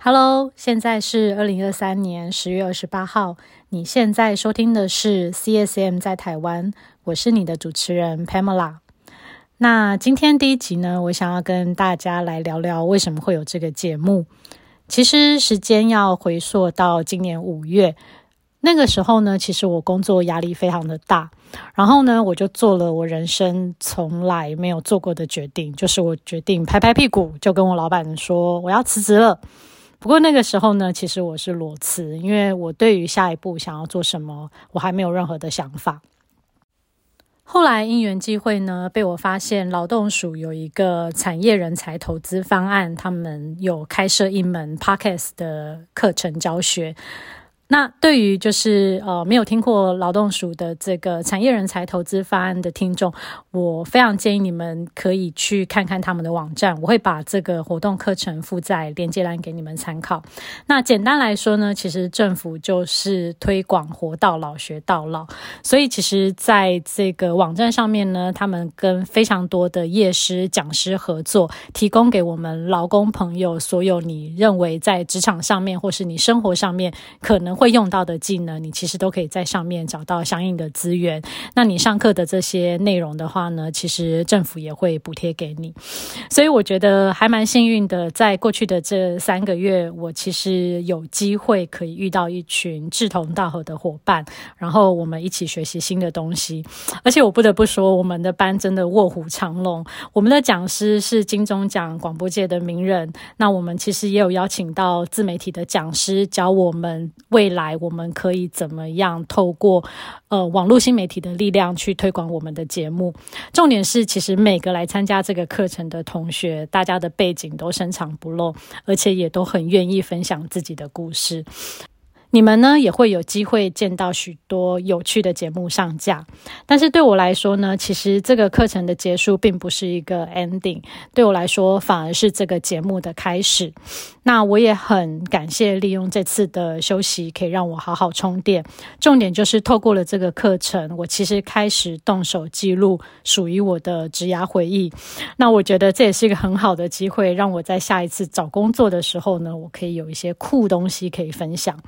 Hello，现在是二零二三年十月二十八号。你现在收听的是 CSM 在台湾，我是你的主持人 Pamela。那今天第一集呢，我想要跟大家来聊聊为什么会有这个节目。其实时间要回溯到今年五月，那个时候呢，其实我工作压力非常的大，然后呢，我就做了我人生从来没有做过的决定，就是我决定拍拍屁股，就跟我老板说我要辞职了。不过那个时候呢，其实我是裸辞，因为我对于下一步想要做什么，我还没有任何的想法。后来因缘际会呢，被我发现劳动署有一个产业人才投资方案，他们有开设一门 Podcast 的课程教学。那对于就是呃没有听过劳动署的这个产业人才投资方案的听众，我非常建议你们可以去看看他们的网站，我会把这个活动课程附在链接栏给你们参考。那简单来说呢，其实政府就是推广活到老学到老，所以其实在这个网站上面呢，他们跟非常多的业师讲师合作，提供给我们劳工朋友所有你认为在职场上面或是你生活上面可能。会用到的技能，你其实都可以在上面找到相应的资源。那你上课的这些内容的话呢，其实政府也会补贴给你。所以我觉得还蛮幸运的，在过去的这三个月，我其实有机会可以遇到一群志同道合的伙伴，然后我们一起学习新的东西。而且我不得不说，我们的班真的卧虎藏龙。我们的讲师是金钟奖广播界的名人，那我们其实也有邀请到自媒体的讲师教我们为来我们可以怎么样透过呃网络新媒体的力量去推广我们的节目？重点是，其实每个来参加这个课程的同学，大家的背景都深藏不露，而且也都很愿意分享自己的故事。你们呢也会有机会见到许多有趣的节目上架，但是对我来说呢，其实这个课程的结束并不是一个 ending，对我来说反而是这个节目的开始。那我也很感谢利用这次的休息，可以让我好好充电。重点就是透过了这个课程，我其实开始动手记录属于我的职涯回忆。那我觉得这也是一个很好的机会，让我在下一次找工作的时候呢，我可以有一些酷东西可以分享。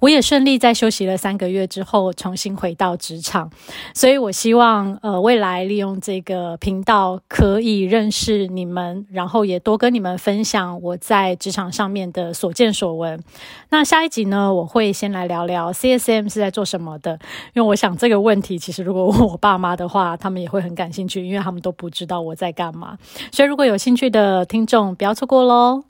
我也顺利在休息了三个月之后重新回到职场，所以我希望呃未来利用这个频道可以认识你们，然后也多跟你们分享我在职场上面的所见所闻。那下一集呢，我会先来聊聊 CSM 是在做什么的，因为我想这个问题其实如果问我爸妈的话，他们也会很感兴趣，因为他们都不知道我在干嘛。所以如果有兴趣的听众，不要错过喽。